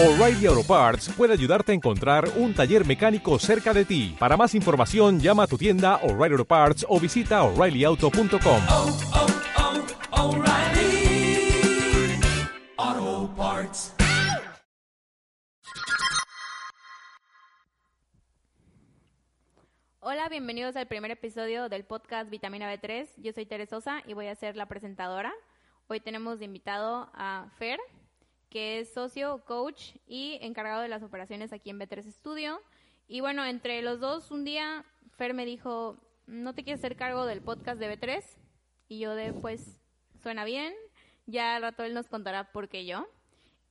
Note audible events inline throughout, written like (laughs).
O'Reilly Auto Parts puede ayudarte a encontrar un taller mecánico cerca de ti. Para más información, llama a tu tienda O'Reilly Auto Parts o visita oreillyauto.com. oh, oh, O'Reilly Auto Parts. Hola, bienvenidos al primer episodio del podcast Vitamina B3. Yo soy Teresosa y voy a ser la presentadora. Hoy tenemos de invitado a Fer, que es socio, coach y encargado de las operaciones aquí en B3 Studio. Y bueno, entre los dos, un día Fer me dijo, ¿no te quieres hacer cargo del podcast de B3? Y yo de, pues, suena bien. Ya al rato él nos contará por qué yo.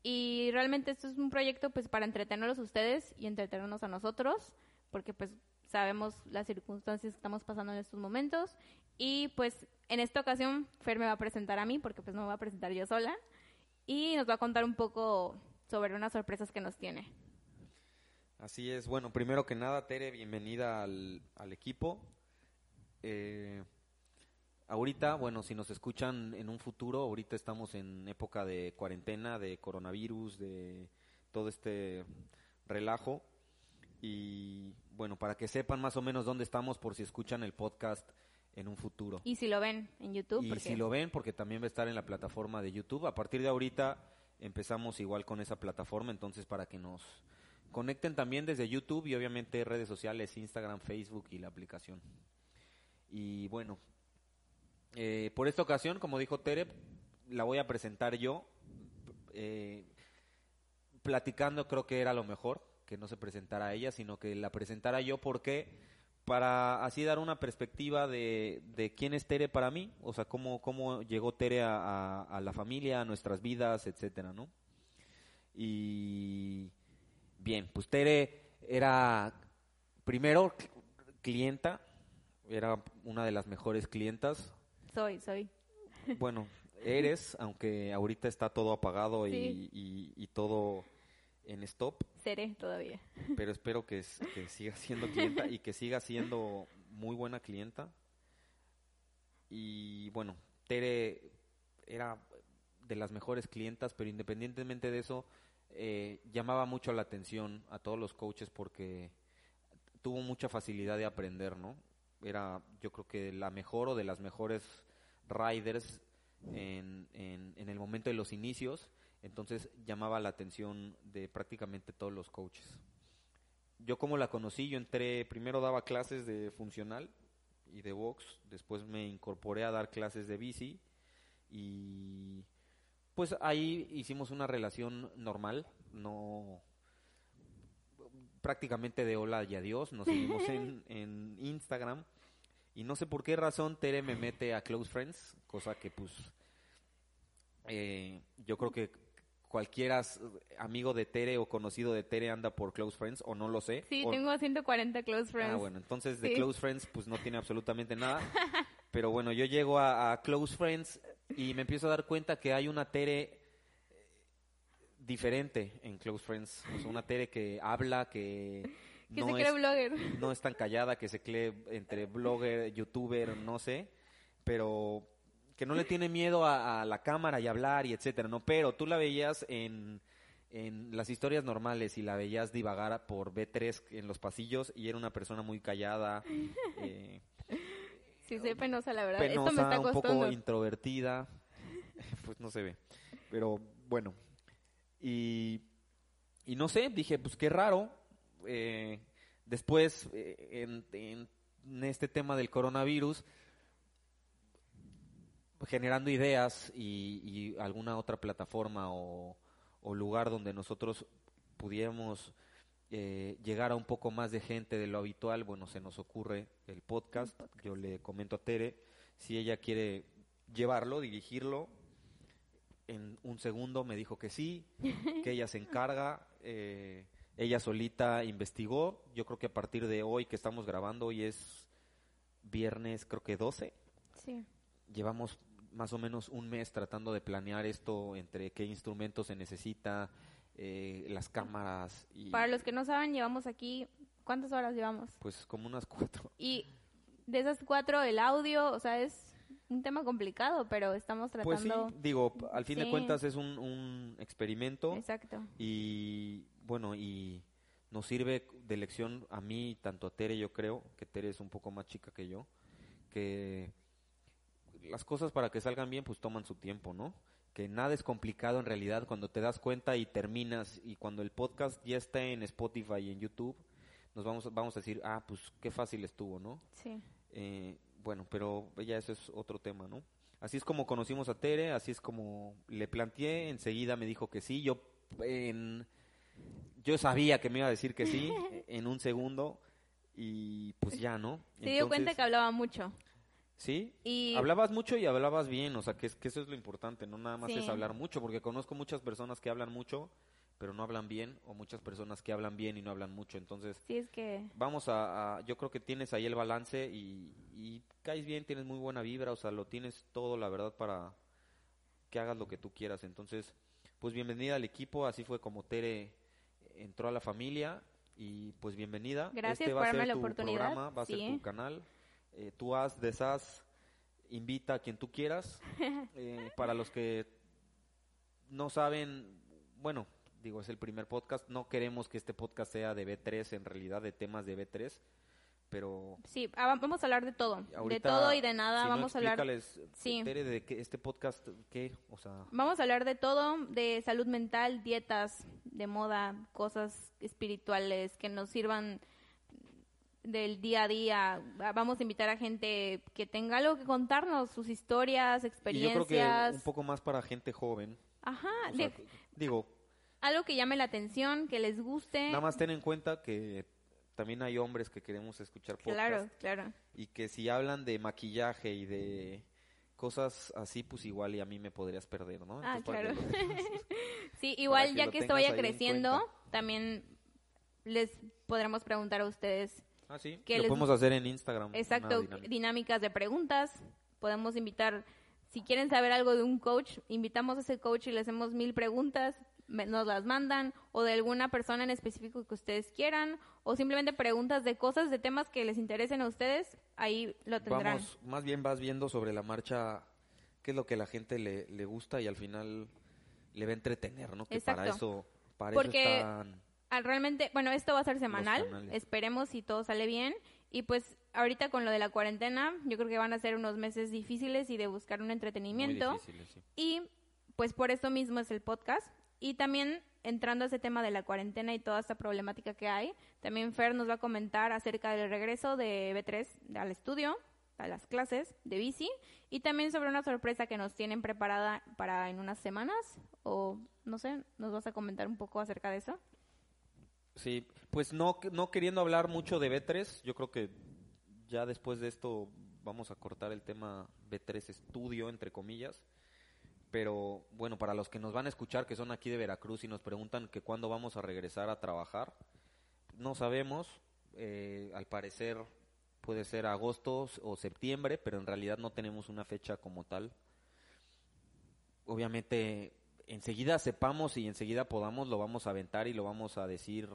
Y realmente esto es un proyecto pues para entretenerlos a ustedes y entretenernos a nosotros, porque pues sabemos las circunstancias que estamos pasando en estos momentos. Y pues en esta ocasión Fer me va a presentar a mí, porque pues no me va a presentar yo sola, y nos va a contar un poco sobre unas sorpresas que nos tiene. Así es. Bueno, primero que nada, Tere, bienvenida al, al equipo. Eh, ahorita, bueno, si nos escuchan en un futuro, ahorita estamos en época de cuarentena, de coronavirus, de todo este relajo. Y bueno, para que sepan más o menos dónde estamos por si escuchan el podcast en un futuro. Y si lo ven en YouTube, Y si lo ven, porque también va a estar en la plataforma de YouTube. A partir de ahorita empezamos igual con esa plataforma, entonces para que nos conecten también desde YouTube y obviamente redes sociales, Instagram, Facebook y la aplicación. Y bueno, eh, por esta ocasión, como dijo Tere, la voy a presentar yo. Eh, platicando creo que era lo mejor, que no se presentara ella, sino que la presentara yo porque para así dar una perspectiva de, de quién es Tere para mí, o sea, cómo, cómo llegó Tere a, a- a la familia, a nuestras vidas, etcétera, ¿no? Y bien, pues Tere era primero cl- clienta, era una de las mejores clientas. soy, soy. Bueno, eres, aunque ahorita está todo apagado y- y todo en stop, Seré todavía. (laughs) pero espero que, siga siendo clienta y que siga siendo muy buena clienta. Y bueno, Tere era de las mejores clientas, pero independientemente de eso, eh, llamaba mucho la atención a todos los coaches porque tuvo mucha facilidad de aprender, ¿no? Era, yo creo que la mejor o de las mejores riders en, en, en el momento de los inicios, entonces llamaba la atención de prácticamente todos los coaches. Yo como la conocí, yo entré, primero daba clases de funcional y de box, después me incorporé a dar clases de bici y pues ahí hicimos una relación normal, no prácticamente de hola y adiós, nos seguimos en, (laughs) en Instagram y no sé por qué razón Tere me mete a Close Friends, cosa que pues eh, yo creo que cualquiera amigo de Tere o conocido de Tere anda por Close Friends o no lo sé. Sí, o- tengo 140 close friends. Ah, bueno, entonces de Sí. Close Friends pues no tiene absolutamente nada. (laughs) Pero bueno, yo llego a, a Close Friends y me empiezo a dar cuenta que hay una Tere eh, diferente en Close Friends. O sea, una Tere que habla, que (laughs) que no se cree es, blogger. no es tan callada, que se cree entre blogger, youtuber, no sé, pero que no le tiene miedo a, a la cámara y hablar y etcétera, ¿no? Pero tú la veías en, en las historias normales y la veías divagar por B3 en los pasillos y era una persona muy callada, (laughs) eh, Sí, soy penosa, la verdad. Esto me penosa, está un poco costando. introvertida, (laughs) pues no se ve, pero bueno, y, y no sé, dije, pues qué raro, eh, después eh, en, en- en este tema del coronavirus, generando ideas y, y alguna otra plataforma o, o lugar donde nosotros pudiéramos eh, llegar a un poco más de gente de lo habitual, bueno, se nos ocurre el podcast. Yo le comento a Tere si ella quiere llevarlo, dirigirlo. En un segundo me dijo que sí, (laughs) que ella se encarga. eh, ella solita investigó. Yo creo que a partir de hoy que estamos grabando, hoy es viernes, creo que 12 Sí. llevamos más o menos un mes tratando de planear esto entre qué instrumentos se necesita, eh, las cámaras y Para los que no saben, llevamos aquí, ¿cuántas horas llevamos? pues como unas cuatro. Y de esas cuatro, el audio, o sea, es un tema complicado, pero estamos Pues sí, tratando... digo, al fin de cuentas es un, un experimento Exacto. y bueno, y nos sirve de lección a mí, tanto a Tere, yo creo, que Tere es un poco más chica que yo, que las cosas para que salgan bien pues toman su tiempo, ¿no? Que nada es complicado en realidad cuando te das cuenta y terminas y cuando el podcast ya está en Spotify y en YouTube, nos vamos, vamos a decir, ah, pues qué fácil estuvo, ¿no? Sí. Eh, bueno, pero ya eso es otro tema, ¿no? Así es como conocimos a Tere, así es como le planteé, enseguida me dijo que sí, yo en, yo sabía que me iba a decir que sí (laughs) en un segundo y pues ya, ¿no? Se dio cuenta Entonces, que hablaba mucho. Sí, Y hablabas mucho y hablabas bien, o sea, que, es- que eso es lo importante, no nada más Sí. es hablar mucho, porque conozco muchas personas que hablan mucho, pero no hablan bien, o muchas personas que hablan bien y no hablan mucho, entonces sí es que... vamos a, a- yo creo que tienes ahí el balance y, y caes bien, tienes muy buena vibra, o sea, lo tienes todo, la verdad, para que hagas lo que tú quieras. Entonces, pues bienvenida al equipo, así fue como Tere entró a la familia y pues bienvenida. Gracias este va por a darme ser la tu oportunidad, programa, va a ser sí. tu canal. Eh, tú haz, deshaz, invita a quien tú quieras. (laughs) Eh, para los que no saben, bueno, digo, es el primer podcast, no queremos que este podcast sea de B3, en realidad de temas de B3, pero Sí, ah, va- vamos a hablar de todo. de todo y de nada. si no, vamos a hablar... Sí. Tere, de qué, este podcast, ¿qué? O sea, Vamos a hablar de todo, de salud mental, dietas, de moda, cosas espirituales que nos sirvan del día a día. Va- Vamos a invitar a gente que tenga algo que contarnos, sus historias, y yo experiencias. creo que un poco más para gente joven. Ajá, o sea, de- digo, algo que llame la atención, que les guste. nada más ten en cuenta que también hay hombres que queremos escuchar podcast. Claro, claro. Y que si hablan de maquillaje y de cosas así, pues igual y a mí me podrías perder, ¿no? Ah, Entonces, claro. que (laughs) Sí, igual que ya que esto vaya creciendo, también les podremos preguntar a ustedes Ah, sí. que Lo les- podemos hacer en Instagram. Exacto, dinámica. dinámicas de preguntas. Podemos invitar, si quieren saber algo de un coach, invitamos a ese coach y le hacemos mil preguntas, me- nos las mandan, o de alguna persona en específico que ustedes quieran, o simplemente preguntas de cosas, de temas que les interesen a ustedes, ahí lo tendrán. Vamos, más bien vas viendo sobre la marcha qué es lo que la gente le, le gusta y al final le va a entretener, ¿no? Que para eso, para Porque- eso están... Realmente, bueno, esto va a ser semanal, esperemos si todo sale bien. Y pues ahorita con lo de la cuarentena, yo creo que van a ser unos meses difíciles y de buscar un muy entretenimiento. difíciles, sí. Y pues por eso mismo es el podcast. Y también entrando a ese tema de la cuarentena y toda esta problemática que hay, también Fer nos va a comentar acerca del regreso de B3 al estudio, a las clases de bici, y también sobre una sorpresa que nos tienen preparada para en unas semanas, o no sé, ¿nos vas a comentar un poco acerca de eso? Sí, pues no, no queriendo hablar mucho de B3, yo creo que ya después de esto vamos a cortar el tema B3 estudio, entre comillas. Pero bueno, para los que nos van a escuchar, que son aquí de Veracruz y nos preguntan que cuándo vamos a regresar a trabajar, no sabemos. eh, al parecer puede ser agosto o septiembre, pero en realidad no tenemos una fecha como tal. Obviamente, enseguida sepamos y enseguida podamos, lo vamos a aventar y lo vamos a decir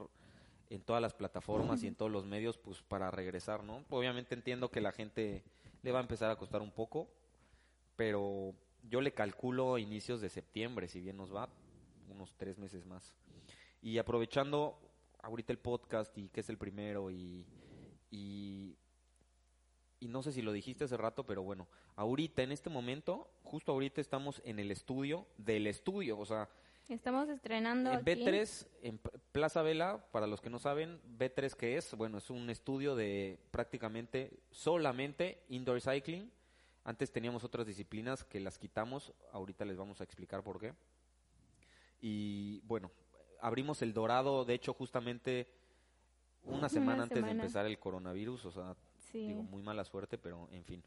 en todas las plataformas y en todos los medios, pues para regresar, ¿no? Obviamente entiendo que la gente le va a empezar a costar un poco, pero yo le calculo inicios de septiembre, si bien nos va, unos tres meses más. Y aprovechando ahorita el podcast y que es el primero y, y, y no sé si lo dijiste hace rato, pero bueno, ahorita en este momento, justo ahorita estamos en el estudio del estudio, o sea, Estamos estrenando en aquí. B3, en Plaza Vela, para los que no saben, B3 qué es, bueno, es un estudio de prácticamente solamente indoor cycling. Antes teníamos otras disciplinas que las quitamos, ahorita les vamos a explicar por qué. Y bueno, abrimos el Dorado, de hecho justamente una semana antes de empezar el coronavirus, o sea, Sí. digo, muy mala suerte, pero en fin.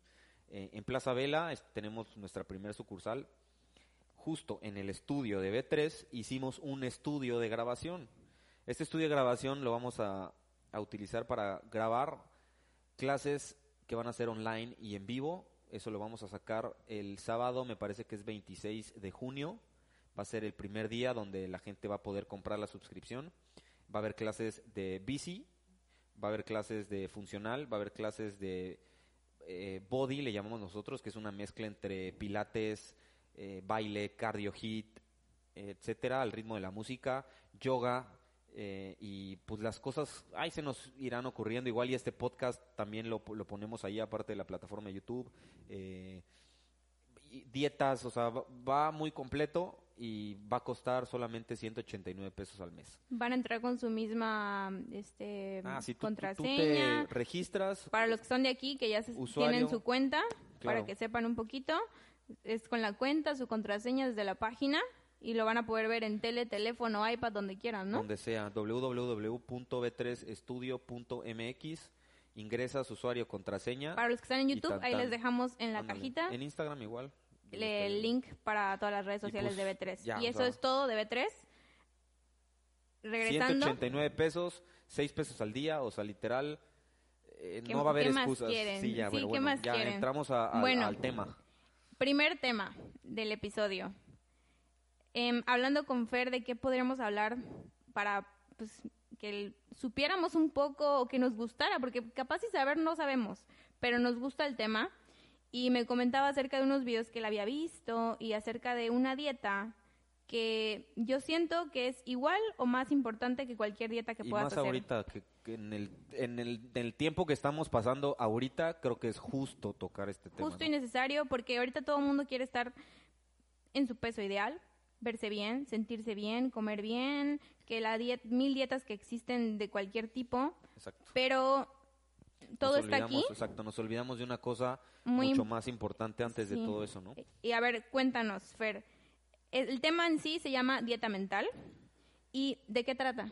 Eh, en Plaza Vela es- tenemos nuestra primera sucursal. Justo en el estudio de B3 hicimos un estudio de grabación. Este estudio de grabación lo vamos a, a utilizar para grabar clases que van a ser online y en vivo. Eso lo vamos a sacar el sábado, me parece que es 26 de junio. Va a ser el primer día donde la gente va a poder comprar la suscripción. Va a haber clases de bici, va a haber clases de funcional, va a haber clases de eh, body, le llamamos nosotros, que es una mezcla entre pilates, eh, baile, cardio hit, etcétera, al ritmo de la música, yoga, eh, y pues las cosas ahí se nos irán ocurriendo. Igual y este podcast también lo, lo ponemos ahí aparte de la plataforma de YouTube eh, dietas o sea va muy completo y va a costar solamente 189 pesos al mes Van a entrar con su misma este, ah si tú, tú contraseña. te registras Para los que son de aquí, que ya se- Usuario. tienen su cuenta, para que sepan un poquito, es con la cuenta, su contraseña desde la página y lo van a poder ver en tele, teléfono, iPad, donde quieran, ¿no? donde sea www.b3estudio.mx ingresas usuario contraseña Para los que están en YouTube, tan, ahí les dejamos en la Ándale. cajita en Instagram igual el link para todas las redes sociales pues, de B3. ya, y o eso sea, es todo de B3. Regresando, 189 pesos, 6 pesos al día, o sea, literal, eh, ¿Qué- no va a haber qué más excusas. quieren? Sí, ya, Sí, bueno, ¿qué bueno, más ya quieren? entramos a- a- Bueno. al tema. primer tema del episodio. Em, hablando con Fer de qué podríamos hablar para pues, que el- supiéramos un poco o que nos gustara, porque capaz si saber no sabemos, pero nos gusta el tema. Y me comentaba acerca de unos videos que él había visto y acerca de una dieta que yo siento que es igual o más importante que cualquier dieta que Y puedas más hacer. ahorita, que, que en, el, en, el, en el tiempo que estamos pasando ahorita, creo que es justo tocar este tema. Justo ¿no? y necesario porque ahorita todo el mundo quiere estar en su peso ideal, verse bien, sentirse bien, comer bien, que la diet, mil dietas que existen de cualquier tipo, Exacto. pero todo está aquí. Exacto, nos olvidamos de una cosa Muy mucho más importante antes de todo eso, ¿no? Y a ver, cuéntanos, Fer. El, el tema en sí se llama dieta mental. ¿Y de qué trata?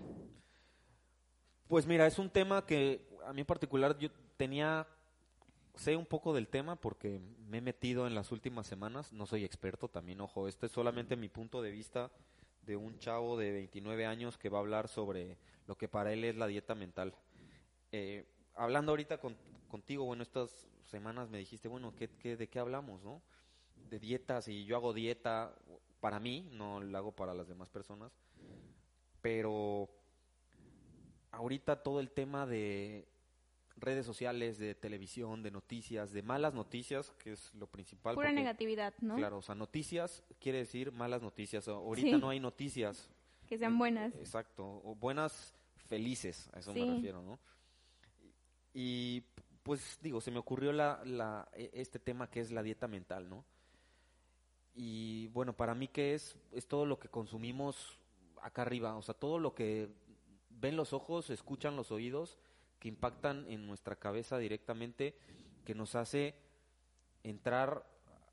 Pues mira, es un tema que a mí en particular yo tenía, sé un poco del tema porque me he metido en las últimas semanas, no soy experto también, ojo, este es solamente mi punto de vista de un chavo de 29 años que va a hablar sobre lo que para él es la dieta mental. Eh, hablando ahorita con- contigo, bueno, estas semanas me dijiste, bueno, ¿qué, qué, de qué hablamos, no? De dietas y yo hago dieta para mí, no la hago para las demás personas, pero ahorita todo el tema de redes sociales, de televisión, de noticias, de malas noticias, que es lo principal. Pura porque, negatividad, ¿no? Claro, o sea, noticias quiere decir malas noticias. Ahorita Sí. no hay noticias. Que sean buenas. Exacto, o buenas felices, a eso Sí. me refiero, ¿no? Y pues digo, se me ocurrió la, la, e- este tema que es la dieta mental, ¿no? Y bueno, para mí que es, es todo lo que consumimos acá arriba, o sea, todo lo que ven los ojos, escuchan los oídos, que impactan en nuestra cabeza directamente, que nos hace entrar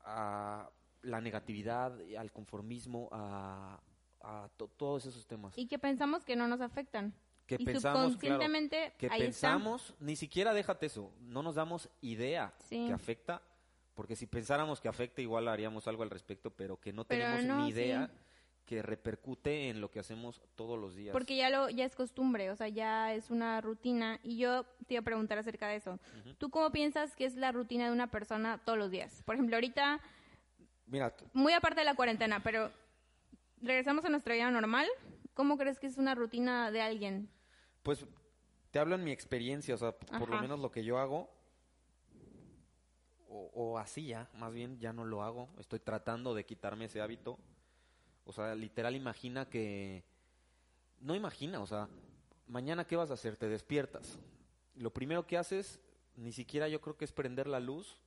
a la negatividad, al conformismo, a, a to- todos esos temas. Y que pensamos que no nos afectan. Que y pensamos, claro, que pensamos, ni siquiera déjate eso, no nos damos idea Sí. que afecta, porque si pensáramos que afecta igual haríamos algo al respecto, pero que no Pero tenemos no, ni idea sí. que repercute en lo que hacemos todos los días. está. Porque ya lo ya es costumbre, o sea, ya es una rutina. Y yo te iba a preguntar acerca de eso. ¿Tú cómo piensas que es la rutina de una persona todos los días? Por ejemplo, ahorita, Mira, muy aparte de la cuarentena, pero regresamos a nuestra vida normal. ¿Cómo crees que es una rutina de alguien? pues te hablo en mi experiencia, o sea, por lo menos lo que yo hago, o, o hacía, más bien ya no lo hago, estoy tratando de quitarme ese hábito. O sea, literal imagina que... No imagina, o sea, mañana qué vas a hacer, te despiertas. Lo primero que haces, ni siquiera yo creo que es prender la luz,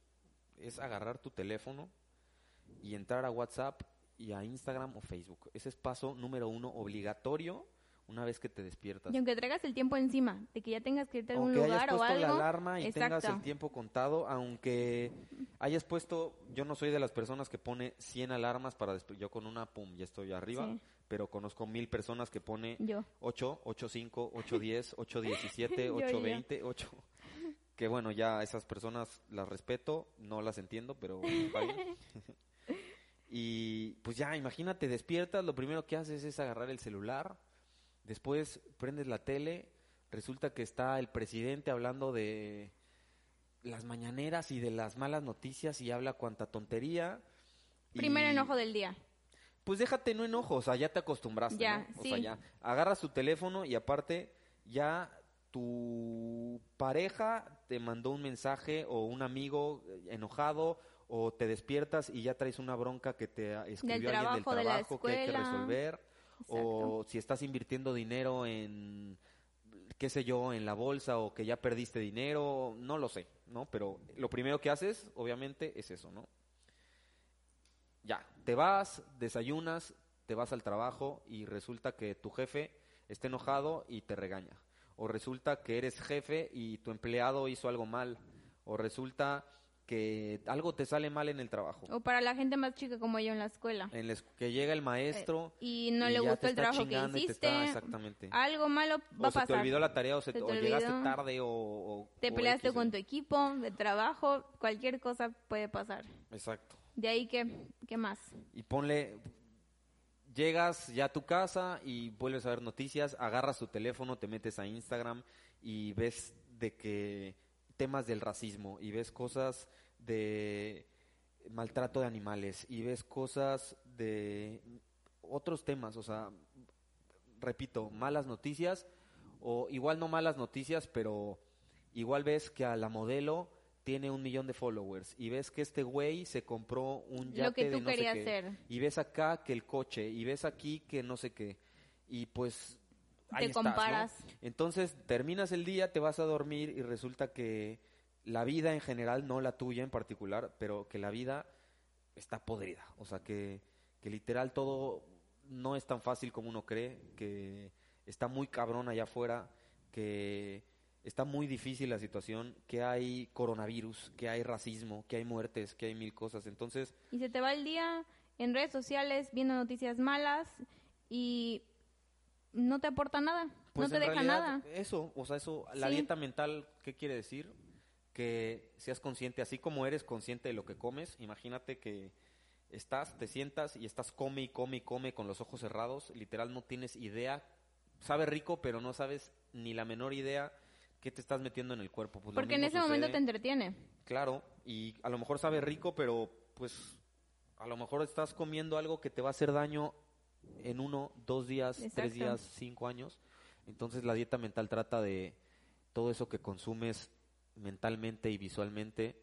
es agarrar tu teléfono y entrar a WhatsApp y a Instagram o Facebook. Ese es paso número uno obligatorio una vez que te despiertas. Y aunque traigas el tiempo encima, de que ya tengas que irte a algún Aunque lugar hayas o puesto algo. la alarma y tengas Exacto. el tiempo contado, aunque hayas puesto, yo no soy de las personas que pone 100 alarmas para después, yo con una, pum, ya estoy arriba, Sí. pero conozco mil personas que pone Yo. 8, 8, 5, 8, 10, 8, 17, Yo, 8, yo. 20, 8. Que bueno, ya esas personas las respeto, no las entiendo, pero. (laughs) y pues ya, imagínate, despiertas, lo primero que haces es agarrar el celular, después prendes la tele, resulta que está el presidente hablando de las mañaneras y de las malas noticias y habla cuanta tontería. Primer y- enojo del día. pues déjate no enojo, o sea, ya te acostumbraste, Ya, ¿no? O sí. sea, ya agarras tu teléfono y aparte ya tu pareja te mandó un mensaje o un amigo enojado o te despiertas y ya traes una bronca que te escribió alguien del trabajo, de que hay que resolver o si estás invirtiendo dinero en qué sé yo, en la bolsa o que ya perdiste dinero, no lo sé, ¿no? Pero lo primero que haces, obviamente, es eso, ¿no? Ya, te vas, desayunas, te vas al trabajo y resulta que tu jefe está enojado y te regaña. O resulta que eres jefe y tu empleado hizo algo mal. O resulta que algo te sale mal en el trabajo. O para la gente más chica como yo en la escuela. En la es- que llega el maestro Eh, y no le ya gustó el trabajo que y hiciste. está- exactamente. Algo malo va o a se pasar. te olvidó la tarea o, se Se te- o llegaste tarde o, o- Te peleaste con tu equipo de trabajo, cualquier cosa puede pasar. Exacto. De ahí que, ¿qué más? Y ponle, llegas ya a tu casa y vuelves a ver noticias, agarras tu teléfono, te metes a Instagram y ves de que temas del racismo y ves cosas de maltrato de animales y ves cosas de otros temas, o sea, repito, malas noticias o igual no malas noticias, pero igual ves que a la modelo tiene un millón de followers y ves que este güey se compró un yate Lo que tú de no sé qué, y ves acá que el coche y ves aquí que no sé qué y pues ahí Te estás, ¿no? comparas. Entonces terminas el día, te vas a dormir y resulta que la vida en general, no la tuya en particular, pero que la vida está podrida. O sea, que, que literal todo no es tan fácil como uno cree, que está muy cabrón allá afuera, que está muy difícil la situación, que hay coronavirus, que hay racismo, que hay muertes, que hay mil cosas. Entonces, Y se te va el día en redes sociales viendo noticias malas y no te aporta nada, Pues no te deja realidad, nada. Eso, o sea, eso, la Sí. dieta mental, ¿qué quiere decir? Que seas consciente, así como eres consciente de lo que comes, imagínate que estás, te sientas y estás come y come y come con los ojos cerrados, literal no tienes idea, sabe rico, pero no sabes ni la menor idea qué te estás metiendo en el cuerpo. Pues Porque en ese momento te entretiene. Claro, y a lo mejor sabe rico, pero pues a lo mejor estás comiendo algo que te va a hacer daño en uno, dos días, Exacto. tres días, cinco años. Entonces la dieta mental trata de todo eso que consumes mentalmente y visualmente.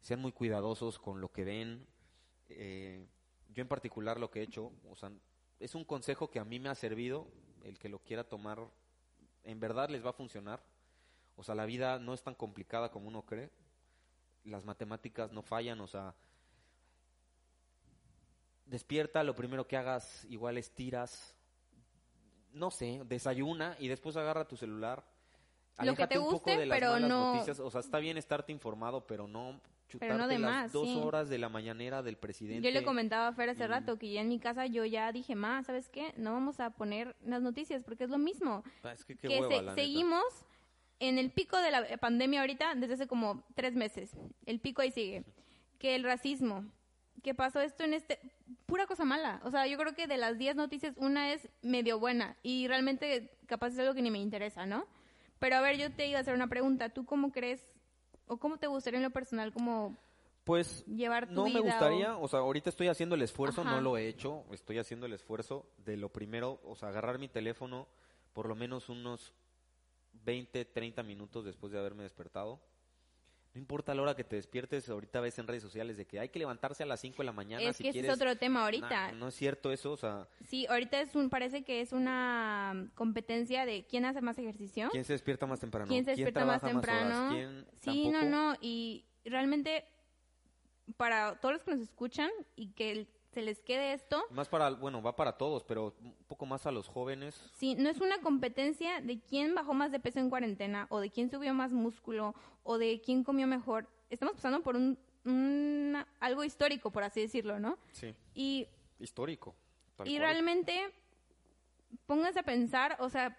Sean muy cuidadosos con lo que ven. Eh, yo en particular lo que he hecho, o sea, es un consejo que a mí me ha servido, el que lo quiera tomar, en verdad les va a funcionar. O sea, la vida no es tan complicada como uno cree. Las matemáticas no fallan, o sea, despierta, lo primero que hagas igual es tiras, no sé, desayuna y después agarra tu celular. Lo que te un poco guste, de las pero malas no- noticias. O sea, está bien estarte informado, pero no chutarte Pero no de las más, dos sí. horas de la mañanera del presidente. Yo le comentaba a Fer hace rato que ya en mi casa yo ya dije, ma, ¿sabes qué? No vamos a poner las noticias porque es lo mismo. Ah, es que qué que hueva, se- seguimos en el pico de la pandemia ahorita desde hace como tres meses. El pico ahí sigue. Que el racismo, que pasó esto en este... Pura cosa mala. O sea, yo creo que de las 10 noticias una es medio buena y realmente capaz es algo que ni me interesa, ¿no? Pero a ver, yo te iba a hacer una pregunta. ¿Tú cómo crees o cómo te gustaría en lo personal como Pues llevar tu no vida? me o- gustaría, o... sea, ahorita estoy haciendo el esfuerzo, Ajá. no lo he hecho, estoy haciendo el esfuerzo de lo primero, o sea, agarrar mi teléfono por lo menos unos 20, 30 minutos después de haberme despertado. No importa la hora que te despiertes, ahorita ves en redes sociales de que hay que levantarse a las 5 de la mañana Es si que ese es otro tema ahorita. No es cierto eso, o sea, Sí, ahorita es un, parece que es una competencia de quién hace más ejercicio, ¿quién se despierta más temprano? quién se despierta más temprano. sí, no, tampoco? no, y realmente para todos los que nos escuchan y que se les quede esto, Más para, bueno, va para todos, pero poco más a los jóvenes. sí, no es una competencia de quién bajó más de peso en cuarentena o de quién subió más músculo o de quién comió mejor. Estamos pasando por un, algo histórico, por así decirlo, ¿no? Sí, Y histórico. Y cual. realmente, pónganse a pensar, o sea,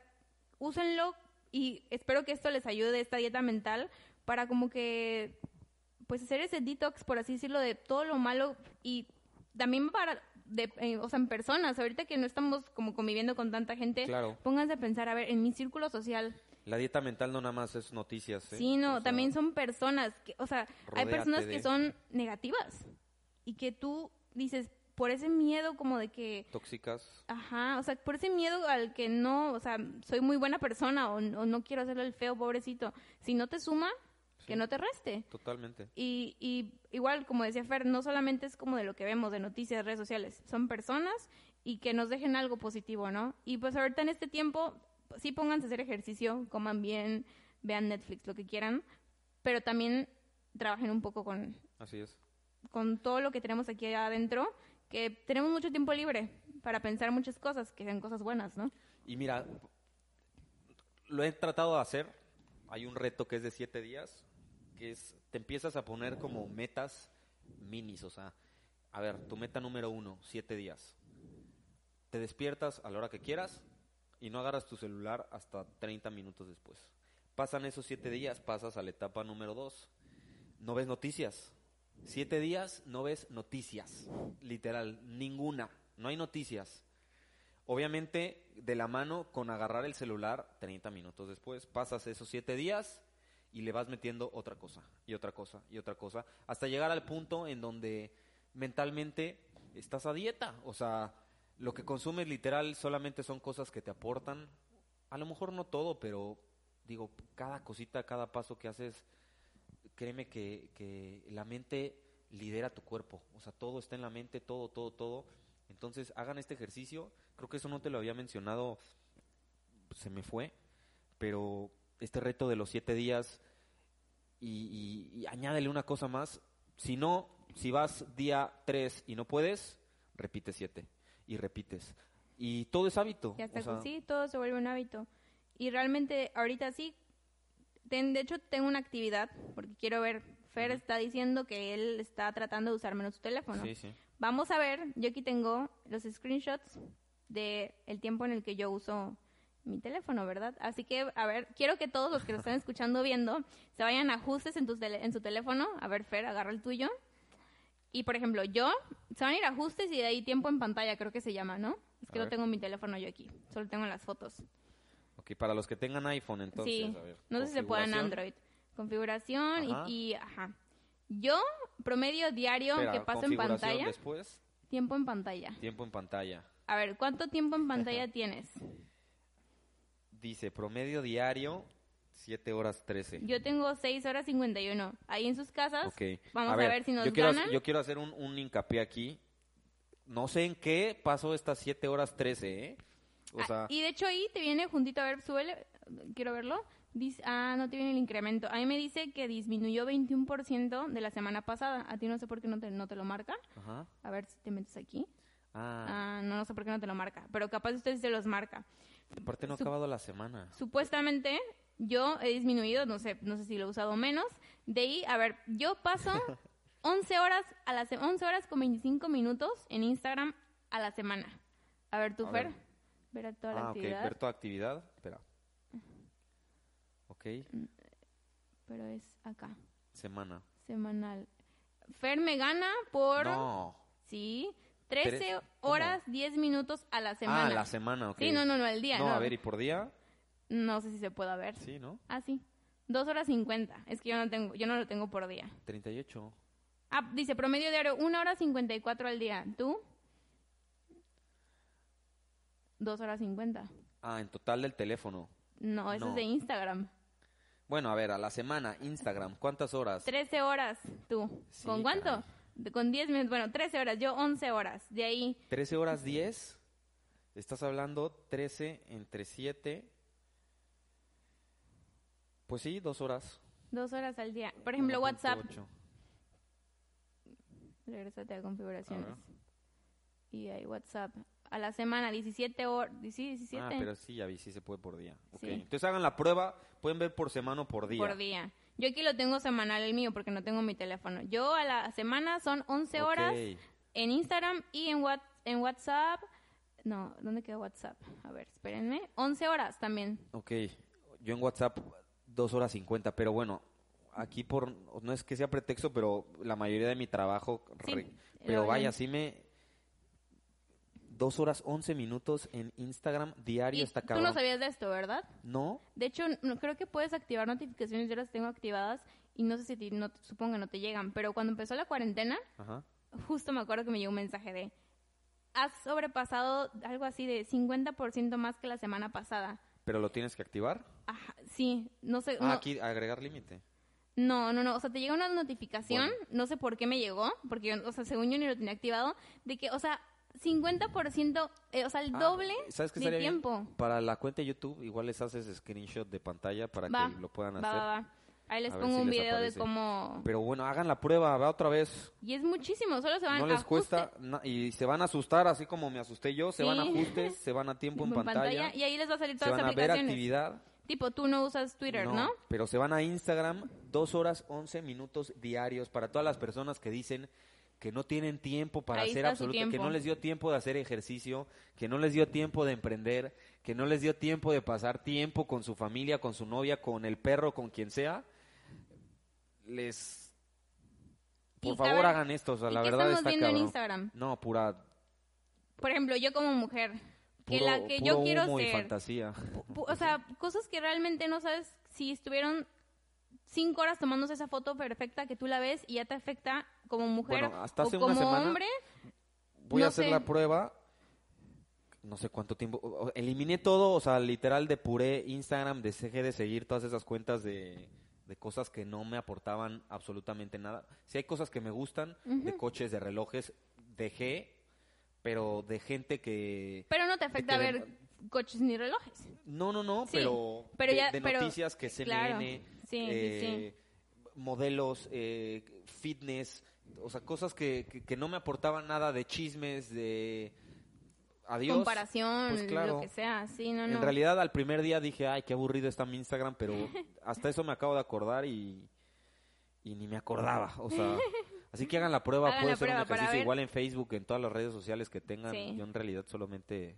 úsenlo y espero que esto les ayude, esta dieta mental, para como que, pues hacer ese detox, por así decirlo, de todo lo malo y también para, de, eh, o sea, en personas, ahorita que no estamos como conviviendo con tanta gente, Claro. pónganse a pensar, a ver, en mi círculo social, La dieta mental no nada más es noticias. ¿eh? sí, no, O sea, también son personas, que, o sea, hay personas que de- son negativas y que tú dices, por ese miedo como de que Tóxicas. Ajá, o sea, por ese miedo al que no, o sea, soy muy buena persona o, o no quiero hacerle el feo, pobrecito. Si no te suma, que no te reste. Totalmente. Y, y igual, como decía Fer, no solamente es como de lo que vemos de noticias, redes sociales, son personas y que nos dejen algo positivo, ¿no? Y pues ahorita en este tiempo, sí pónganse a hacer ejercicio, coman bien, vean Netflix, lo que quieran, pero también trabajen un poco con, Así es. con todo lo que tenemos aquí adentro, que tenemos mucho tiempo libre para pensar muchas cosas, que sean cosas buenas, ¿no? Y mira, lo he tratado de hacer. Hay un reto que es de siete días, que te empiezas a poner como metas minis, o sea, a ver, tu meta número uno, siete días. Te despiertas a la hora que quieras y no agarras tu celular hasta 30 minutos después. Pasan esos siete días, pasas a la etapa número dos. No ves noticias. Siete días no ves noticias. Literal, ninguna. No hay noticias. Obviamente, de la mano con agarrar el celular 30 minutos después. Pasas esos siete días y le vas metiendo otra cosa, y otra cosa, y otra cosa, hasta llegar al punto en donde mentalmente estás a dieta. O sea, lo que consumes literal solamente son cosas que te aportan. A lo mejor no todo, pero digo, cada cosita, cada paso que haces, créeme que, que la mente lidera tu cuerpo. O sea, todo está en la mente, todo, todo, todo. Entonces, hagan este ejercicio. Creo que eso no te lo había mencionado, se me fue, pero este reto de los siete días y, y- y añádele una cosa más. Si no, si vas día tres y no puedes, repite siete y repites. Y todo es hábito. Y hasta o sea, que sí, todo se vuelve un hábito. Y realmente ahorita sí, ten- de hecho tengo una actividad, porque quiero ver, Fer está diciendo que él está tratando de usar menos su teléfono. Sí, sí. Vamos a ver, yo aquí tengo los screenshots de el tiempo en el que yo uso mi teléfono, ¿verdad? Así que, a ver, quiero que todos los que lo están (laughs) escuchando viendo se vayan a ajustes en, tus tele- en su teléfono. A ver, Fer, agarra el tuyo. Y, por ejemplo, yo, se van a ir a ajustes y de ahí tiempo en pantalla, creo que se llama, ¿no? Es A que no ver. tengo mi teléfono yo aquí, solo tengo las fotos. Ok, para los que tengan iPhone, entonces, sí, a ver. no sé si se configuración. Android. Configuración y- Ajá. y, ajá. Yo, promedio diario Espera, que paso en pantalla, Después, tiempo en pantalla. tiempo en pantalla. A ver, ¿cuánto tiempo en (laughs) pantalla tienes? Dice promedio diario 7 horas 13. Yo tengo 6 horas 51. Ahí en sus casas, Ok. vamos a ver, si nos yo quiero, ganan. Yo quiero hacer un, un hincapié aquí. No sé en qué pasó estas 7 horas 13, ¿eh? O Ah, sea, y de hecho ahí te viene juntito, a ver, súbele, quiero verlo. Dice, ah, no te viene el incremento. A mí me dice que disminuyó 21% de la semana pasada. A ti no sé por qué no te, no te lo marca. ajá. A ver si te metes aquí. Ah, Ah, no, no sé por qué no te lo marca. Pero capaz usted sí se los marca. Aparte no ha acabado la semana. Supuestamente yo he disminuido, no sé, no sé si lo he usado menos. De ahí, a ver, yo paso (laughs) 11 horas a las 11 horas con 25 minutos en Instagram a la semana. A ver, tú, A Fer, ver. ver toda la Ah, ok, actividad. ver tu actividad. Espera. Ok, Pero es acá, semana. semanal. Fer me gana por, No. sí, 13 Tres- horas 10 minutos a la semana. Ah, la semana, ok. Sí, no, no, no, el día. No, No, a ver, ¿y por día? no sé si se puede ver. Sí, ¿no? Ah, sí. Dos horas 50. Es que yo no tengo, yo no lo tengo por día. 38. Ah, dice promedio diario, una hora 54 al día. ¿Tú? Dos horas 50. Ah, en total del teléfono. No, eso No. es de Instagram. Bueno, a ver, a la semana, Instagram, ¿cuántas horas? 13 horas, tú. Sí, ¿Con cuánto? caray. Con 10 minutos. Bueno, 13 horas. Yo 11 horas. De ahí, 13 horas 10. Estás hablando 13 entre 7. Pues sí, dos horas. dos horas al día. Por ejemplo, 1.8. WhatsApp. Regresate a configuraciones. A. Y ahí WhatsApp. A la semana, 17 horas. Sí, 17 Ah, pero sí, ya vi, sí se puede por día. Ok, Sí. Entonces hagan la prueba, pueden ver por semana o por día. por día. Yo aquí lo tengo semanal el mío porque no tengo mi teléfono. Yo a la semana son 11 horas en Instagram y en, What- en WhatsApp. No, ¿dónde queda WhatsApp? A ver, espérenme. 11 horas también. Ok, yo en WhatsApp dos horas 50, pero bueno, aquí por, no es que sea pretexto, pero la mayoría de mi trabajo, Sí, re- lo pero vaya, sí me... Dos horas 11 minutos en Instagram diario Y está tú cabrón. no sabías de esto, ¿verdad? ¿No? De hecho, no, creo que puedes activar notificaciones. Yo las tengo activadas y no sé si ti- no, supongo que no te llegan. Pero cuando empezó la cuarentena, Ajá. justo me acuerdo que me llegó un mensaje de has sobrepasado algo así de 50% más que la semana pasada. Pero lo tienes que activar. Ajá, sí, no sé. Ah, no, aquí agregar límite. No, no, no. O sea, te llega una notificación, Bueno. no sé por qué me llegó, porque, o sea, según yo ni lo tenía activado, de que, o sea, 50%, eh, o sea, el Ah, doble ¿Sabes qué de estaría bien? tiempo. Para la cuenta de YouTube, igual les haces screenshot de pantalla para Va, que lo puedan va, hacer. va. Ahí les A pongo si un les video aparece. de cómo... Pero bueno, hagan la prueba, va otra vez. Y es muchísimo, solo se van No a les ajuste, cuesta na- y se van a asustar, así como me asusté yo. Se Sí. van a ajustes, (laughs) se van a tiempo en, en pantalla, y ahí les va a salir se todas van las a ver aplicaciones. actividad. Tipo, tú no usas Twitter, ¿no? Pero se van a Instagram, dos horas, 11 minutos diarios para todas las personas que dicen que no tienen tiempo para Ahí hacer absolutamente, que no les dio tiempo de hacer ejercicio, que no les dio tiempo de emprender, que no les dio tiempo de pasar tiempo con su familia, con su novia, con el perro, con quien sea. Les... Por Y favor hagan esto, o sea, ¿Y la qué verdad estamos está viendo en cabrón. Instagram? No, pura... Por ejemplo, yo como mujer, que puro- la que yo quiero ser, fantasía. o sea, cosas que realmente no sabes si estuvieron cinco horas tomándose esa foto perfecta que tú la ves y ya te afecta como mujer Bueno, hasta o hace una como semana hombre. Voy No a hacer sé. la prueba. No sé cuánto tiempo. o- o- Eliminé todo, o sea, literal depuré Instagram, dejé de seguir todas esas cuentas de, de cosas que no me aportaban absolutamente nada. Si hay cosas que me gustan, de coches, de relojes, dejé, pero de gente que... Pero no te afecta de- ver coches ni relojes. No, no, no, Sí, pero, pero de, ya- de pero- noticias que CNN, claro, sí, sí, eh, modelos, eh, fitness, o sea, cosas que, que, que no me aportaban nada de chismes, de adiós. Comparación, Pues claro. lo que sea. Sí, no, no. En realidad al primer día dije, ay, qué aburrido está mi Instagram, pero (laughs) hasta eso me acabo de acordar y, y ni me acordaba, o sea... (laughs) Así que hagan la prueba, Hagan puede la ser un prueba para ejercicio igual en Facebook, en todas las redes sociales que tengan. Sí. Yo en realidad solamente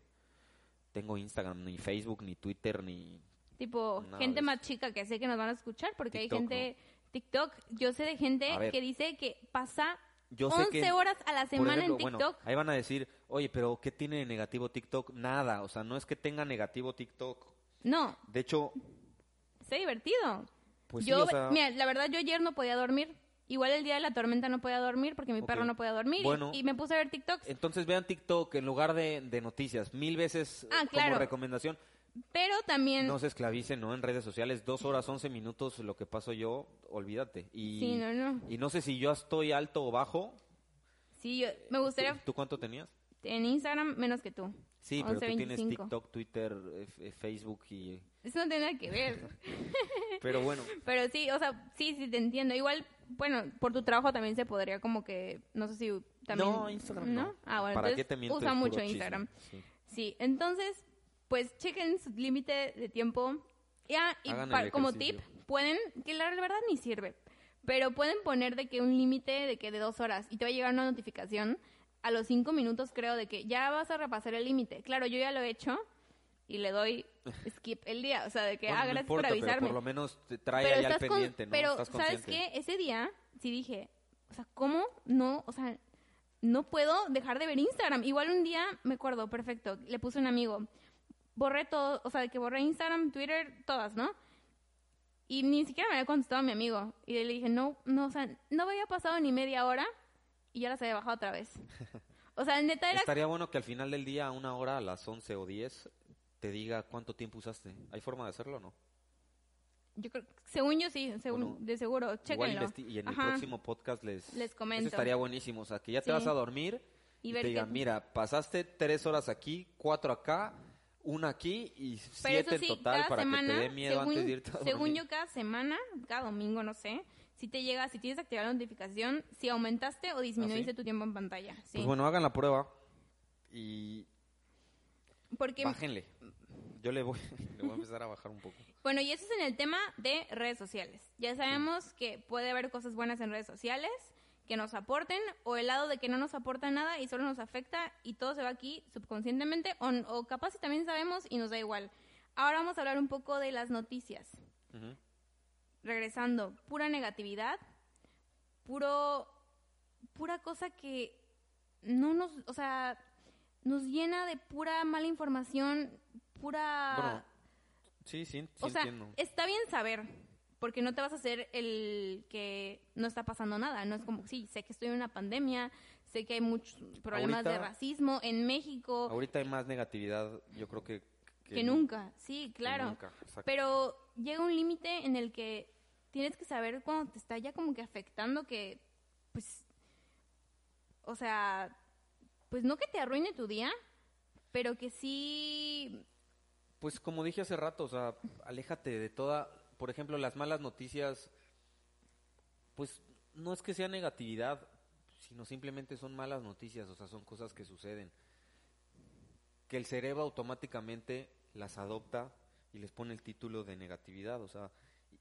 tengo Instagram, ni Facebook, ni Twitter, ni Tipo, gente más chica que sé que nos van a escuchar porque TikTok, hay gente... TikTok, yo sé de gente ver. que dice que pasa Yo sé 11 que, horas a la semana ejemplo, en bueno, TikTok. ahí van a decir, oye, pero ¿qué tiene de negativo TikTok? Nada, o sea, no es que tenga negativo TikTok. No, De hecho, está divertido. pues sí, yo, o sea, mira, la verdad, yo ayer no podía dormir. Igual el día de la tormenta no podía dormir porque mi perro no podía dormir. y- Bueno. y, me puse a ver TikToks. entonces vean TikTok en lugar de, de noticias, mil veces Ah, eh, claro. como recomendación. Pero también... No se esclavicen, ¿no? En redes sociales, dos horas, once minutos, lo que paso yo, olvídate. Y, Sí, no, no. y no sé si yo estoy alto o bajo. Sí, yo- me gustaría... ¿Tú cuánto tenías? En Instagram menos que tú. Sí, pero tú tienes 11.25. TikTok, Twitter, eh, eh, Facebook y... Eso no tiene nada que ver. (laughs) Pero bueno, (laughs) Pero sí, o sea, sí, sí te entiendo. Igual, bueno, por tu trabajo también se podría como que, no sé si también... no, Instagram no. Ah, bueno, ¿Para qué entonces te miento? usa mucho. Instagram. Sí. Sí, entonces, pues chequen su límite de tiempo. Ya, y como tip, pueden, que la verdad ni sirve, pero pueden poner de que un límite de que de dos horas y te va a llegar una notificación a los cinco minutos, creo, de que ya vas a repasar el límite. Claro, yo ya lo he hecho y le doy skip el día, o sea, de que, Bueno, ah, no gracias importa, por pero avisarme. por lo menos te trae pero ahí al pendiente, ¿no? pero, ¿sabes qué? Ese día sí dije, o sea, ¿cómo no? O sea, no puedo dejar de ver Instagram. Igual un día, me acuerdo, perfecto, le puse un amigo, borré todo, o sea, de que borré Instagram, Twitter, todas, ¿no? Y ni siquiera me había contestado a mi amigo. Y le dije, no, no, o sea, no había pasado ni media hora y ya las había bajado otra vez. (laughs) O sea, neta era... Estaría bueno que al final del día, a una hora, a las 11 o 10, te diga cuánto tiempo usaste. ¿Hay forma de hacerlo o no? Yo creo, según yo sí, según, Bueno, de seguro, chéquenlo. y en el próximo podcast les, Les eso comento. estaría buenísimo. O sea, que ya te Sí. vas a dormir Y y, te digan, mira, pasaste tres horas aquí, cuatro acá, una aquí y Pero siete eso sí, en total para semana, que te dé miedo según, antes de irte a dormir. según yo, cada semana, cada domingo, no sé, si te llega, si tienes activada la notificación, si aumentaste o disminuiste ¿Ah, sí? tu tiempo en pantalla. Pues bueno, hagan la prueba y Porque, bájenle. Yo le voy, (laughs) le voy a empezar a bajar un poco. bueno, y eso es en el tema de redes sociales. Ya sabemos que puede haber cosas buenas en redes sociales que nos aporten o el lado de que no nos aporta nada y solo nos afecta y todo se va aquí subconscientemente o, o capaz también sabemos y nos da igual. Ahora vamos a hablar un poco de las noticias. Ujú. regresando, pura negatividad, puro, pura cosa que no nos, o sea, nos llena de pura mala información, pura... Bueno, sí, sí, sí o sea, entiendo. está bien saber, porque no te vas a hacer el que no está pasando nada, no es como, sí, sé que estoy en una pandemia, sé que hay muchos problemas de racismo en México, Ahorita hay más negatividad, yo creo que... que nunca, sí, claro. nunca. Pero llega un límite en el que tienes que saber cuando te está ya como que afectando que, pues, o sea, pues no que te arruine tu día, pero que sí, Pues como dije hace rato, o sea, aléjate de toda, por ejemplo, las malas noticias, pues no es que sea negatividad, sino simplemente son malas noticias, o sea, son cosas que suceden. Que el cerebro automáticamente las adopta y les pone el título de negatividad, o sea,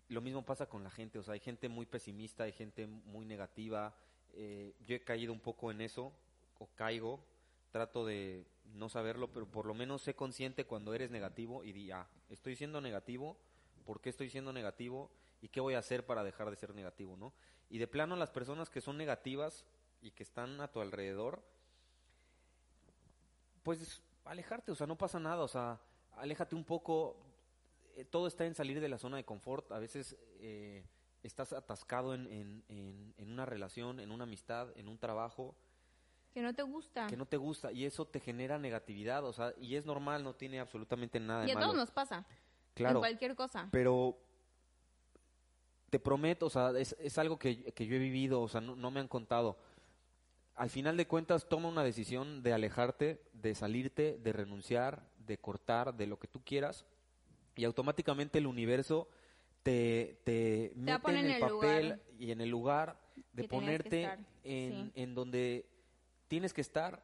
lo mismo pasa con la gente, o sea, hay gente muy pesimista, hay gente muy negativa, eh, yo he caído un poco en eso, o caigo, trato de no saberlo, pero por lo menos sé consciente cuando eres negativo y di, ah, estoy siendo negativo, ¿por qué estoy siendo negativo? ¿Y qué voy a hacer para dejar de ser negativo, no? Y de plano las personas que son negativas y que están a tu alrededor, pues alejarte, o sea, no pasa nada, o sea, aléjate un poco, eh, todo está en salir de la zona de confort, a veces eh, estás atascado en, en, en, en una relación, en una amistad, en un trabajo, que no te gusta. que no te gusta y eso te genera negatividad, o sea, y es normal, no tiene absolutamente nada de y a malo. todos nos pasa, en claro, cualquier cosa. pero te prometo, o sea, es, es algo que, que yo he vivido, o sea, no, no me han contado. Al final de cuentas, toma una decisión de alejarte, de salirte, de renunciar, de cortar, de lo que tú quieras, y automáticamente el universo te, te a mete en en el el papel lugar y en el lugar de ponerte en, sí. en donde tienes que estar,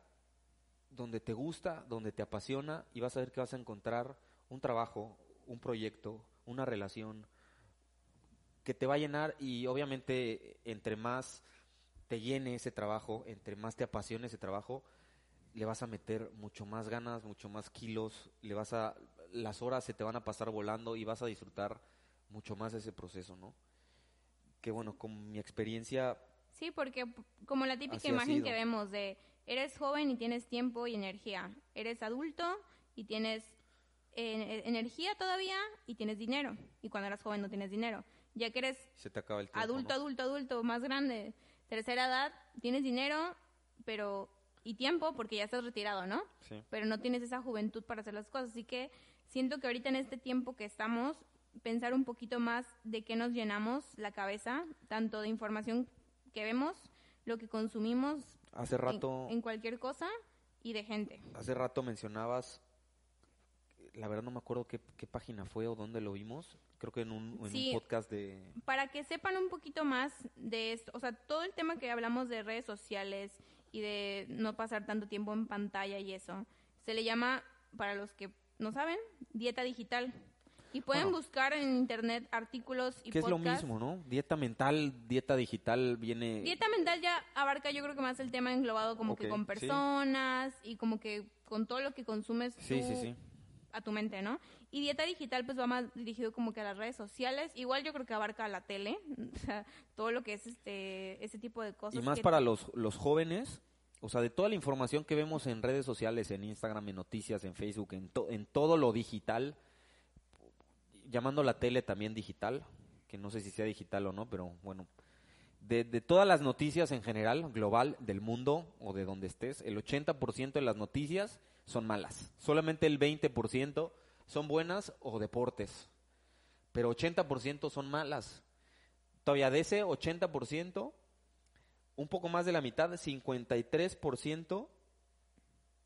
donde te gusta, donde te apasiona, y vas a ver que vas a encontrar un trabajo, un proyecto, una relación que te va a llenar y obviamente entre más te llene ese trabajo, entre más te apasione ese trabajo, le vas a meter mucho más ganas, mucho más kilos, le vas a las horas se te van a pasar volando y vas a disfrutar mucho más ese proceso, ¿no? Que bueno, con mi experiencia Sí, porque como la típica Así imagen que vemos de eres joven y tienes tiempo y energía, eres adulto y tienes eh, energía todavía y tienes dinero, y cuando eras joven no tienes dinero. Ya que eres se te acaba el tiempo. adulto, ¿no? adulto, adulto, más grande, tercera edad, tienes dinero, pero y tiempo porque ya estás retirado, ¿no? Sí. Pero no tienes esa juventud para hacer las cosas, así que siento que ahorita en este tiempo que estamos pensar un poquito más de qué nos llenamos la cabeza, tanto de información que vemos, lo que consumimos Hace en- rato en, cualquier cosa y de gente. hace rato mencionabas la verdad no me acuerdo qué, qué página fue o dónde lo vimos. Creo que en un, en Sí. un podcast de Para que sepan un poquito más de esto, o sea, todo el tema que hablamos de redes sociales y de no pasar tanto tiempo en pantalla y eso, se le llama, para los que no saben, dieta digital. Y pueden Bueno. buscar en internet artículos y que es lo mismo, ¿no? Dieta mental, dieta digital viene Dieta mental ya abarca yo creo que más el tema englobado como que con sí. personas y como que con todo lo que consumes Sí, tú sí, sí. a tu mente, ¿no? Y dieta digital pues va más dirigido como que a las redes sociales, igual yo creo que abarca la tele, (laughs) o sea, todo lo que es este ese tipo de cosas. Y más que- para los, los jóvenes, o sea, de toda la información que vemos en redes sociales, en Instagram, en noticias, en Facebook, en, to- en todo lo digital, llamando la tele también digital, que no sé si sea digital o no, pero bueno, de, de todas las noticias en general, global, del mundo o de donde estés, el 80% de las noticias son malas. Solamente el 20% son buenas o deportes, pero 80% son malas. Todavía de ese 80%, un poco más de la mitad, 53%,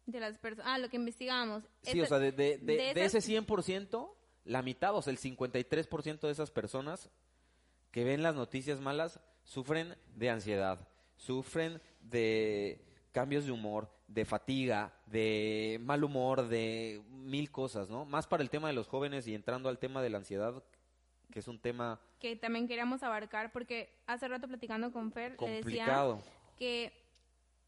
de las personas, ah, lo que investigábamos. sí, o sea, de, de, de- de de esas- ese 100%, la mitad, o sea, el 53% de esas personas que ven las noticias malas sufren de ansiedad, sufren de cambios de humor, de fatiga, de mal humor, de mil cosas, ¿no? Más para el tema de los jóvenes y entrando al tema de la ansiedad, que es un tema que también queríamos abarcar porque hace rato platicando con Fer le decía complicado. que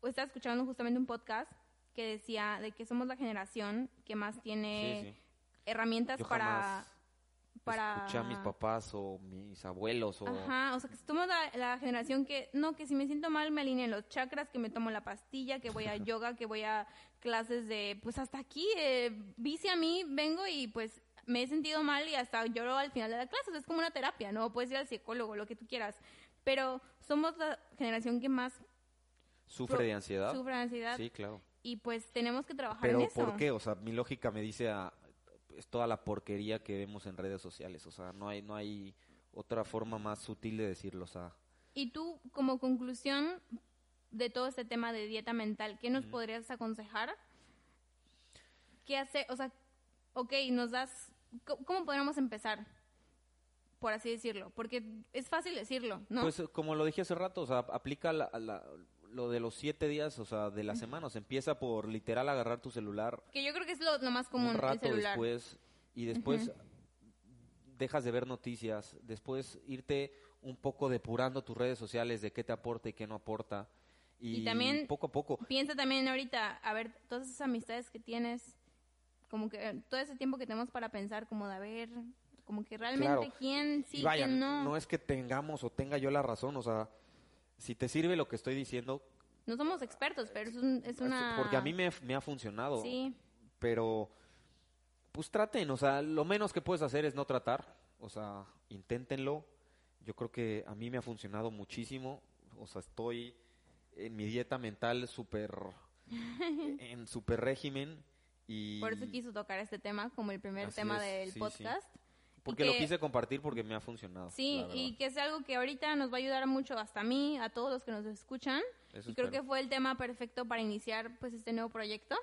estaba escuchando justamente un podcast que decía de que somos la generación que más tiene Sí, sí. Herramientas Yo para jamás para escuché a mis papás o mis abuelos o Ajá, o sea, que somos la, la generación que, no, que si me siento mal me alineen los chakras, que me tomo la pastilla, que voy a (laughs) yoga, que voy a clases de, pues hasta aquí, eh, vice a mí, vengo y pues me he sentido mal y hasta lloro al final de la clase. O sea, es como una terapia, ¿no? Puedes ir al psicólogo, lo que tú quieras. Pero somos la generación que más ¿Sufre pro- de ansiedad? sufre de ansiedad. Sí, claro. Y pues tenemos que trabajar Pero en eso. ¿por qué? O sea, mi lógica me dice a, es toda la porquería que vemos en redes sociales. O sea, no hay, no hay otra forma más sutil de decirlo. O sea, Y tú, como conclusión de todo este tema de dieta mental, ¿qué nos podrías aconsejar? ¿Qué hace? O sea, ok, nos das... ¿Cómo podríamos empezar? Por así decirlo. Porque es fácil decirlo, ¿no? Pues como lo dije hace rato, o sea, aplica la- la- lo de los siete días, o sea, de la semana. O sea, empieza por literal agarrar tu celular que yo creo que es lo, lo más común, un el rato celular. después y después dejas de ver noticias, después irte un poco depurando tus redes sociales de qué te aporta y qué no aporta. Y, Y también- poco a poco. Piensa también ahorita, a ver, todas esas amistades que tienes, como que eh, todo ese tiempo que tenemos para pensar, como de a ver, como que realmente Claro. quién sí, y vaya, quién no. no es que tengamos o tenga yo la razón, o sea, si te sirve lo que estoy diciendo, No somos expertos, pero es, un- es una... porque a mí me, me ha funcionado. Sí, pero pues traten, o sea, lo menos que puedes hacer es no tratar, o sea, inténtenlo. Yo creo que a mí me ha funcionado muchísimo, o sea, estoy en mi dieta mental súper, (laughs) en súper régimen y... por eso quiso tocar este tema como el primer Así tema es, del sí, sí. podcast. Y Porque lo que- quise compartir porque me ha funcionado. Sí, y que es algo que ahorita nos va a ayudar mucho hasta a mí, a todos los que nos escuchan. Eso y creo espero. que fue el tema perfecto para iniciar pues este nuevo proyecto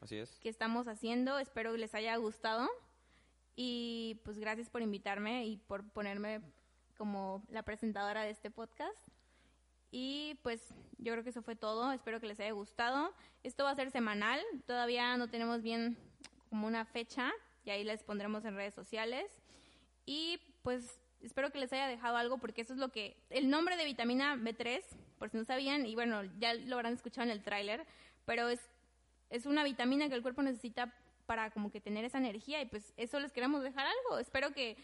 Así es. que estamos haciendo. Espero que les haya gustado. Y pues gracias por invitarme y por ponerme como la presentadora de este podcast. Y pues yo creo que eso fue todo. Espero que les haya gustado. Esto va a ser semanal. Todavía no tenemos bien como una fecha. Y ahí les pondremos en redes sociales. Y pues espero que les haya dejado algo porque eso es lo que... El nombre de vitamina B3, por si no sabían, y bueno, ya lo habrán escuchado en el tráiler, pero es, es una vitamina que el cuerpo necesita para como que tener esa energía y pues eso les queremos dejar algo. Espero que,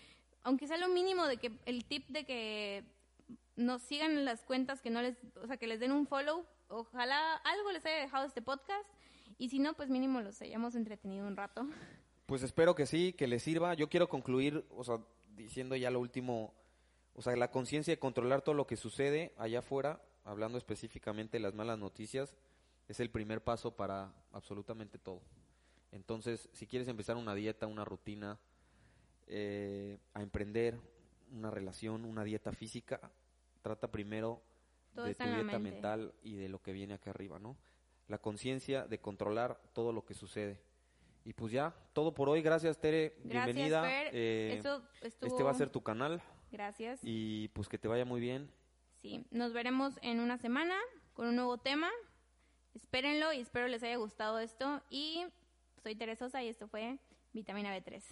aunque sea lo mínimo de que el tip de que nos sigan en las cuentas, que no les, o sea, que les den un follow, ojalá algo les haya dejado este podcast y si no, pues mínimo los hayamos entretenido un rato. Pues espero que sí, que les sirva. Yo quiero concluir, o sea, diciendo ya lo último, o sea, la conciencia de controlar todo lo que sucede allá afuera, hablando específicamente de las malas noticias, es el primer paso para absolutamente todo. Entonces, si quieres empezar una dieta, una rutina, eh, a emprender una relación, una dieta física, trata primero Todo de tu dieta mental y de lo que viene acá arriba, ¿no? La conciencia de controlar todo lo que sucede. Y pues ya, todo por hoy. Gracias, Tere. Gracias, Bienvenida. Fer. Eh, Eso estuvo... Este va a ser tu canal Gracias. y pues que te vaya muy bien. Sí, nos veremos en una semana con un nuevo tema. Espérenlo y espero les haya gustado esto. Y soy Teresosa y esto fue Vitamina B3.